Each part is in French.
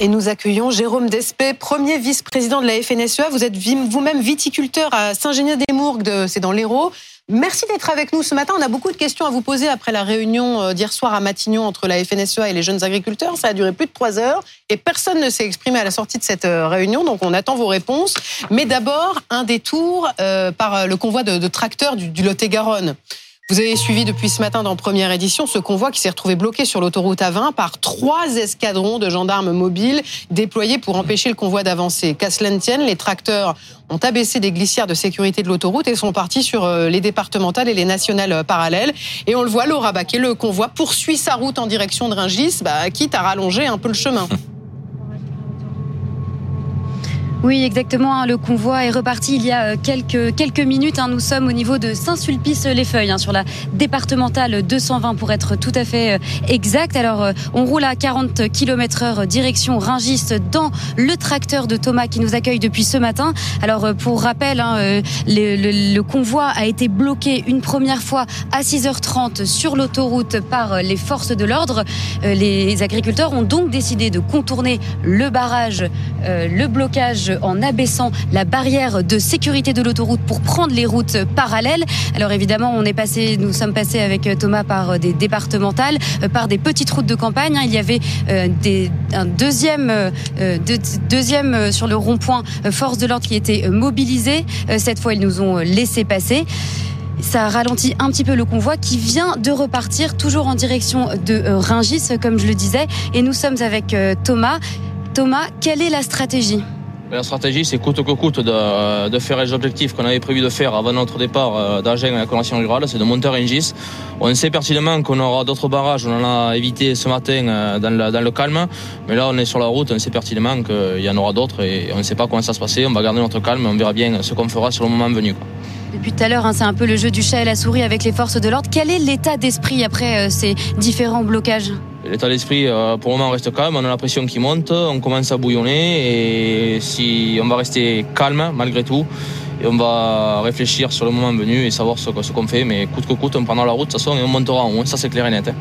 Et nous accueillons Jérôme Despé, premier vice-président de la FNSEA. Vous êtes vous-même viticulteur à Saint-Génier-des-Mourgues, c'est dans l'Hérault. Merci d'être avec nous ce matin. On a beaucoup de questions à vous poser après la réunion euh, d'hier soir à Matignon entre la FNSEA et les jeunes agriculteurs. Ça a duré plus de trois heures et personne ne s'est exprimé à la sortie de cette euh, réunion. Donc on attend vos réponses. Mais d'abord, un détour euh, par le convoi de, tracteurs du, du Lot-et-Garonne. Vous avez suivi depuis ce matin dans première édition ce convoi qui s'est retrouvé bloqué sur l'autoroute A20 par trois escadrons de gendarmes mobiles déployés pour empêcher le convoi d'avancer. Qu'à cela tienne, les tracteurs ont abaissé des glissières de sécurité de l'autoroute et sont partis sur euh, les départementales et les nationales euh, parallèles. Et on le voit, Laura Baquet, le convoi poursuit sa route en direction de Ringis, bah, quitte à rallonger un peu le chemin. Oui, exactement. Hein, le convoi est reparti il y a euh, quelques, quelques minutes. Hein. Nous sommes au niveau de Saint-Sulpice-les-Feuilles, hein, sur la départementale 220 pour être tout à fait euh, exact. Alors, euh, on roule à 40 km heure direction Ringis dans le tracteur de Thomas qui nous accueille depuis ce matin. Alors, pour rappel, le, convoi a été bloqué une première fois à 6h30 sur l'autoroute par les forces de l'ordre. Les agriculteurs ont donc décidé de contourner le barrage, le blocage en abaissant la barrière de sécurité de l'autoroute pour prendre les routes parallèles. Alors évidemment, on est passé, nous sommes passés avec Thomas par des départementales, euh, par des petites routes de campagne. Il y avait euh, des, un deuxième, euh, deuxième sur le rond-point force de l'ordre qui était mobilisé. Cette fois, ils nous ont laissé passer. Ça ralentit un petit peu le convoi qui vient de repartir toujours en direction de Ringis, comme je le disais. Et nous sommes avec Thomas. Thomas, quelle est la stratégie? La stratégie, c'est coûte que coûte de, faire les objectifs qu'on avait prévu de faire avant notre départ euh, d'Agen à la convention rurale, c'est de monter à Rungis. On sait pertinemment qu'on aura d'autres barrages, on en a évité ce matin euh, dans le, calme, mais là on est sur la route, on sait pertinemment qu'il y en aura d'autres et on ne sait pas comment ça se passer, on va garder notre calme, on verra bien ce qu'on fera sur le moment venu. Depuis tout à l'heure, hein, c'est un peu le jeu du chat et la souris avec les forces de l'ordre. Quel est l'état d'esprit après euh, ces différents blocages? L'état d'esprit, euh, pour le moment, reste calme. On a la pression qui monte, on commence à bouillonner et si on va rester calme malgré tout et on va réfléchir sur le moment venu et savoir ce, qu'on fait. Mais coûte que coûte, on prendra la route de toute façon et on montera en haut. Ça, c'est clair et net. Hein.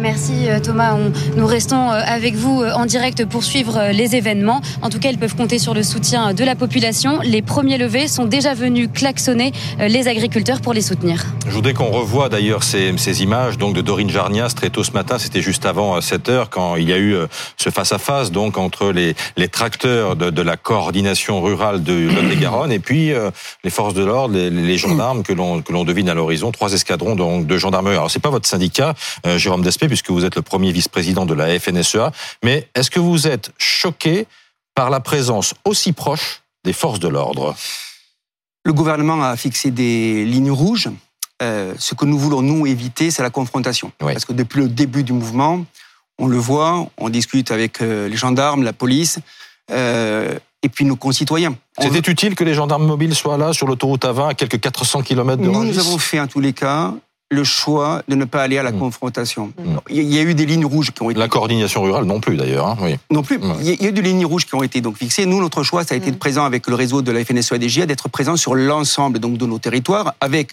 Merci euh, Thomas. nous restons euh, avec vous euh, en direct pour suivre les événements. En tout cas, ils peuvent compter sur le soutien de la population. Les premiers levés sont déjà venus klaxonner les agriculteurs pour les soutenir. Je voudrais qu'on revoie d'ailleurs ces, images donc de Dorine Jarnias très tôt ce matin. C'était juste avant 7 heures quand il y a eu ce face-à-face donc entre les, les tracteurs de, la coordination rurale de Lot-et-Garonne et puis les forces de l'ordre, les, gendarmes que l'on devine à l'horizon, trois escadrons donc de gendarmerie. Alors c'est pas votre syndicat, Jérôme Despé puisque vous êtes le premier vice-président de la FNSEA. Mais est-ce que vous êtes choqué par la présence aussi proche des forces de l'ordre? Le gouvernement a fixé des lignes rouges. Euh, ce que nous voulons, nous, éviter, c'est la confrontation. Parce que depuis le début du mouvement, on le voit, on discute avec euh, les gendarmes, la police, euh, et puis nos concitoyens. C'était utile que les gendarmes mobiles soient là sur l'autoroute A20 à quelques 400 km de Nous, nous avons fait en tous les cas le choix de ne pas aller à la mm. confrontation. Mm. Il y a eu des lignes rouges qui ont été... La coordination rurale non plus d'ailleurs. Hein, oui. Non plus. Mm. Il y a eu des lignes rouges qui ont été donc fixées. Nous, notre choix, ça a été de présent avec le réseau de la FNSEA d'être présent sur l'ensemble donc de nos territoires avec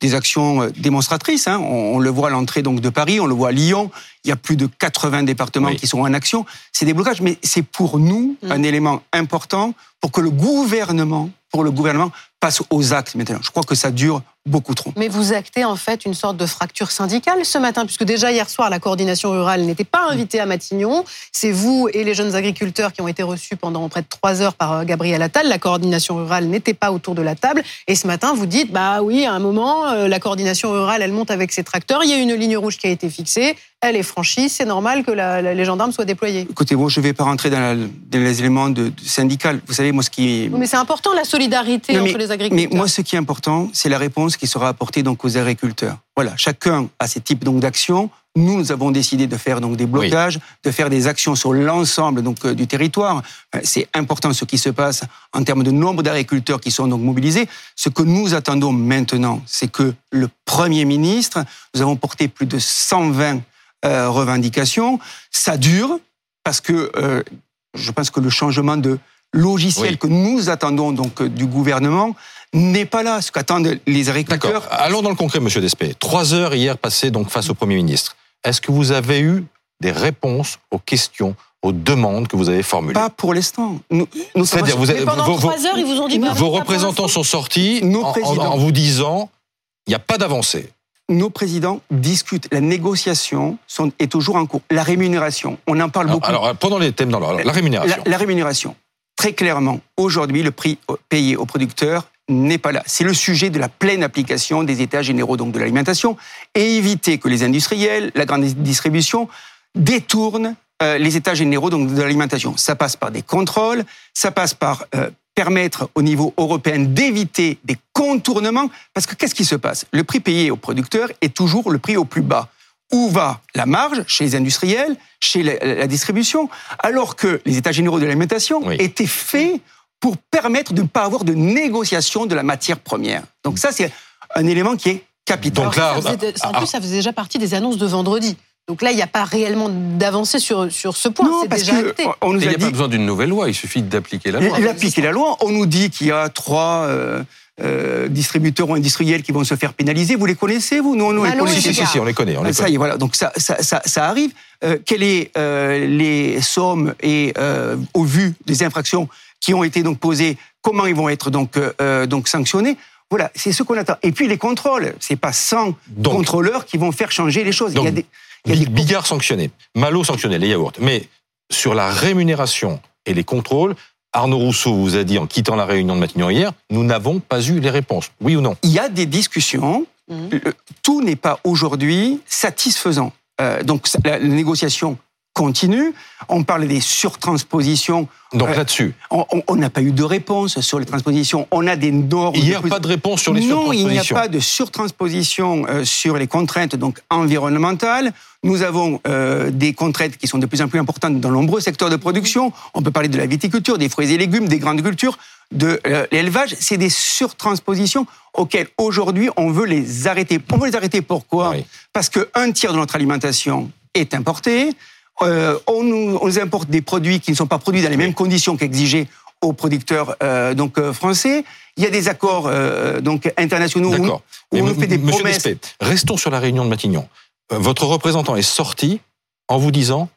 des actions euh, démonstratrices. Hein. On, le voit à l'entrée donc de Paris, on le voit à Lyon. Il y a plus de 80 départements qui sont en action. C'est des blocages, mais c'est pour nous un élément important pour que le gouvernement, pour le gouvernement, passe aux actes maintenant. Je crois que ça dure beaucoup trop. Mais vous actez en fait une sorte de fracture syndicale ce matin, puisque déjà hier soir, la coordination rurale n'était pas invitée à Matignon. C'est vous et les jeunes agriculteurs qui ont été reçus pendant près de trois heures par euh, Gabriel Attal. La coordination rurale n'était pas autour de la table. Et ce matin, vous dites, bah oui, à un moment, euh, la coordination rurale, elle monte avec ses tracteurs. Il y a une ligne rouge qui a été fixée elle est franchie, c'est normal que les gendarmes soient déployés. Écoutez, moi, je ne vais pas rentrer dans, les éléments de, syndical. Vous savez, moi, ce qui... Mais c'est important, la solidarité entre les agriculteurs. Mais moi, ce qui est important, c'est la réponse qui sera apportée donc, aux agriculteurs. Voilà, chacun a ses types d'actions. Nous, nous avons décidé de faire donc des blocages, de faire des actions sur l'ensemble donc euh, du territoire. Euh, c'est important ce qui se passe en termes de nombre d'agriculteurs qui sont donc mobilisés. Ce que nous attendons maintenant, c'est que le Premier ministre, nous avons porté plus de 120 euh, revendications. Ça dure parce que euh, je pense que le changement de logiciel que nous attendons donc du gouvernement n'est pas là. Ce qu'attendent les agriculteurs. Allons dans le concret, Monsieur Despé. Trois heures hier passées donc face au Premier ministre. Est-ce que vous avez eu des réponses aux questions aux demandes que vous avez formulées? Pas pour l'instant. Nous, nous sommes- C'est-à-dire, vous Mais avez- pendant vos- trois heures, ils vous ont dit. bah, vos représentants sont sortis Nos en- en, présidents. en vous disant il n'y a pas d'avancée. nos présidents discutent. La négociation sont- est toujours en cours. La rémunération, on en parle Alors, beaucoup. alors, pendant les thèmes dans l'ordre, la rémunération. La, la rémunération. Très clairement, aujourd'hui, le prix payé aux producteurs n'est pas là. C'est le sujet de la pleine application des États généraux donc de l'alimentation et éviter que les industriels, la grande distribution détournent euh, les États généraux donc de l'alimentation. Ça passe par des contrôles, ça passe par euh, permettre au niveau européen d'éviter des contournements parce que qu'est-ce qui se passe? Le prix payé aux producteurs est toujours le prix au plus bas où va la marge? Chez les industriels, chez la, la distribution, alors que les États généraux de l'alimentation Oui. étaient faits pour permettre de ne pas avoir de négociation de la matière première. Donc ça, c'est un élément qui est capital. Donc là, ça faisait- ah, en ah, plus, ça faisait déjà partie des annonces de vendredi. Donc là, il n'y a pas réellement d'avancée sur, sur ce point. non, C'est parce déjà que acté. on nous Il n'y a a pas besoin d'une nouvelle loi, il suffit d'appliquer la loi. il appliquer la loi. On nous dit qu'il y a trois euh, euh, distributeurs ou industriels qui vont se faire pénaliser. Vous les connaissez, vous nous, on les connaît. si, si, si, on les connaît. On les Ça connaît. y est, voilà. Donc ça, ça, ça, ça arrive. Euh, quelles est euh, les sommes et au vu des infractions qui ont été donc posées, comment ils vont être donc donc sanctionnés? Voilà, c'est ce qu'on attend. Et puis les contrôles, c'est pas 100 Donc- contrôleurs qui vont faire changer les choses. Donc, il y a des, il y a des Bi- Bigard sanctionné, Malo sanctionné, les yaourts. Mais sur la rémunération et les contrôles, Arnaud Rousseau vous a dit en quittant la réunion de Matignon hier, nous n'avons pas eu les réponses. Oui ou non? Il y a des discussions. Mhm. Tout n'est pas aujourd'hui satisfaisant. Euh, donc la négociation continue. On parle des surtranspositions. Donc Euh, là-dessus, On- n'a pas eu de réponse sur les transpositions. On a des normes. hier, de plus- pas de réponse sur les non, il n'y a surtranspositions. pas de surtransposition euh, sur les contraintes donc environnementales. Nous avons euh, des contraintes qui sont de plus en plus importantes dans de nombreux secteurs de production. On peut parler de la viticulture, des fruits et légumes, des grandes cultures, de euh, l'élevage. C'est des surtranspositions auxquelles aujourd'hui on veut les arrêter. On veut les arrêter pourquoi? Oui. Parce qu'un tiers de notre alimentation est importé. Euh, on, nous, on nous importe des produits qui ne sont pas produits dans les mêmes conditions qu'exigées aux producteurs euh, donc euh, français. Il y a des accords euh, donc internationaux où, on nous fait des Monsieur promesses. Despet, restons sur la réunion de Matignon. Votre représentant est sorti en vous disant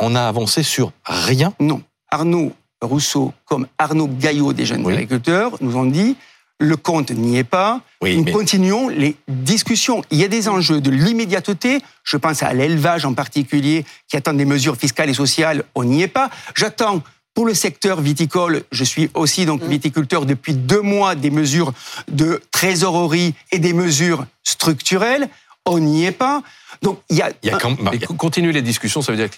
on a avancé sur rien. Non, Arnaud Rousseau comme Arnaud Gaillot des jeunes Oui. agriculteurs nous ont dit le compte n'y est pas. Oui, Nous mais- continuons les discussions. Il y a des enjeux de l'immédiateté. Je pense à l'élevage en particulier, qui attend des mesures fiscales et sociales. On n'y est pas. J'attends pour le secteur viticole. Je suis aussi donc viticulteur depuis deux mois des mesures de trésorerie et des mesures structurelles. On n'y est pas. Donc il y a, y a quand co- continuer les discussions, ça veut dire que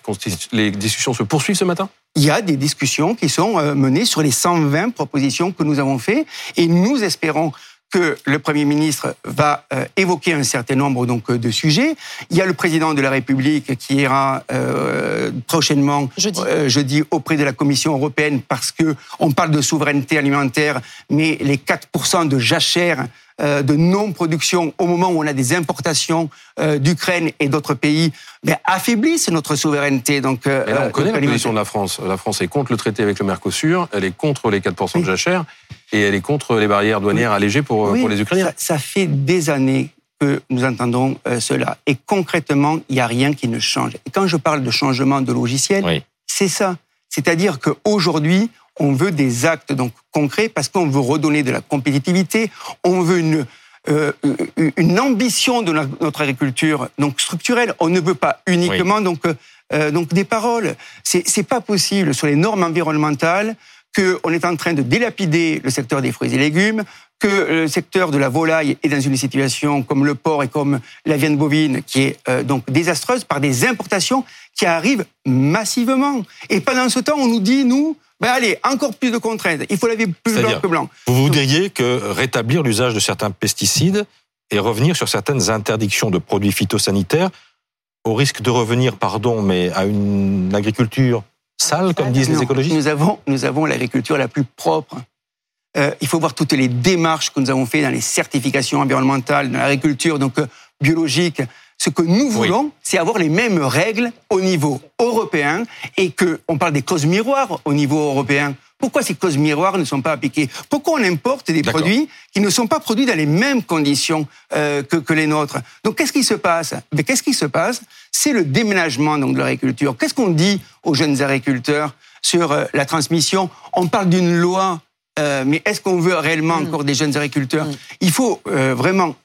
les discussions se poursuivent ce matin? Il y a des discussions qui sont euh, menées sur les 120 propositions que nous avons faites et nous espérons que le Premier ministre va euh, évoquer un certain nombre donc de sujets. Il y a le président de la République qui ira euh, prochainement Jeudi. euh, jeudi auprès de la Commission européenne parce que on parle de souveraineté alimentaire, mais les 4% de jachère euh, de non-production au moment où on a des importations d'Ukraine et d'autres pays ben, affaiblissent notre souveraineté. Donc, Et là, on euh, connaît la position de la France. La France est contre le traité avec le Mercosur, elle est contre les 4% de jachère et elle est contre les barrières douanières allégées pour, Oui, pour les Ukrainiens. Ça, ça fait des années que nous entendons euh, cela. Et concrètement, il n'y a rien qui ne change. Et quand je parle de changement de logiciel, Oui. c'est ça. C'est-à-dire qu'aujourd'hui, on veut des actes donc concrets parce qu'on veut redonner de la compétitivité, on veut une euh, une ambition de notre agriculture donc structurelle. On ne veut pas uniquement donc euh, donc des paroles. C'est pas possible sur les normes environnementales qu'on est en train de délapider le secteur des fruits et légumes, que le secteur de la volaille est dans une situation comme le porc et comme la viande bovine qui est euh, donc désastreuse par des importations qui arrivent massivement. Et pendant ce temps, on nous dit, nous, ben allez, encore plus de contraintes. Il faut laver plus blanc que blanc. Vous vous diriez que rétablir l'usage de certains pesticides et revenir sur certaines interdictions de produits phytosanitaires au risque de revenir, pardon, mais à une agriculture sale, comme disent les écologistes Nous avons, nous avons l'agriculture la plus propre. Euh, il faut voir toutes les démarches que nous avons faites dans les certifications environnementales, dans l'agriculture donc euh, biologique. Ce que nous voulons, c'est avoir les mêmes règles au niveau européen et que on parle des clauses miroirs au niveau européen Pourquoi ces causes miroirs ne sont pas appliquées Pourquoi on importe des produits qui ne sont pas produits dans les mêmes conditions euh, que, que, les nôtres Donc qu'est-ce qui se passe Mais qu'est-ce qui se passe C'est le déménagement donc de l'agriculture. Qu'est-ce qu'on dit aux jeunes agriculteurs sur euh, la transmission On parle d'une loi, euh, mais est-ce qu'on veut réellement mm. encore des jeunes agriculteurs mm. Il faut euh, vraiment,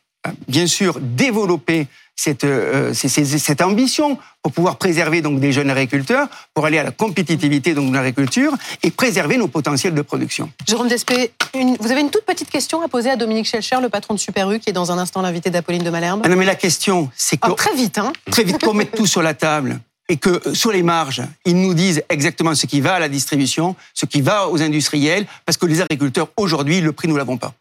bien sûr, développer cette, euh, cette ambition pour pouvoir préserver donc des jeunes agriculteurs, pour aller à la compétitivité donc de l'agriculture et préserver nos potentiels de production. Jérôme Despé, vous avez une toute petite question à poser à Dominique Schelcher, le patron de Super U, qui est dans un instant l'invité d'Apolline de Malherbe. Ah non, mais la question, c'est que ah, très vite, hein Très vite qu'on mette tout sur la table et que euh, sur les marges, ils nous disent exactement ce qui va à la distribution, ce qui va aux industriels, parce que les agriculteurs aujourd'hui, le prix nous l'avons pas.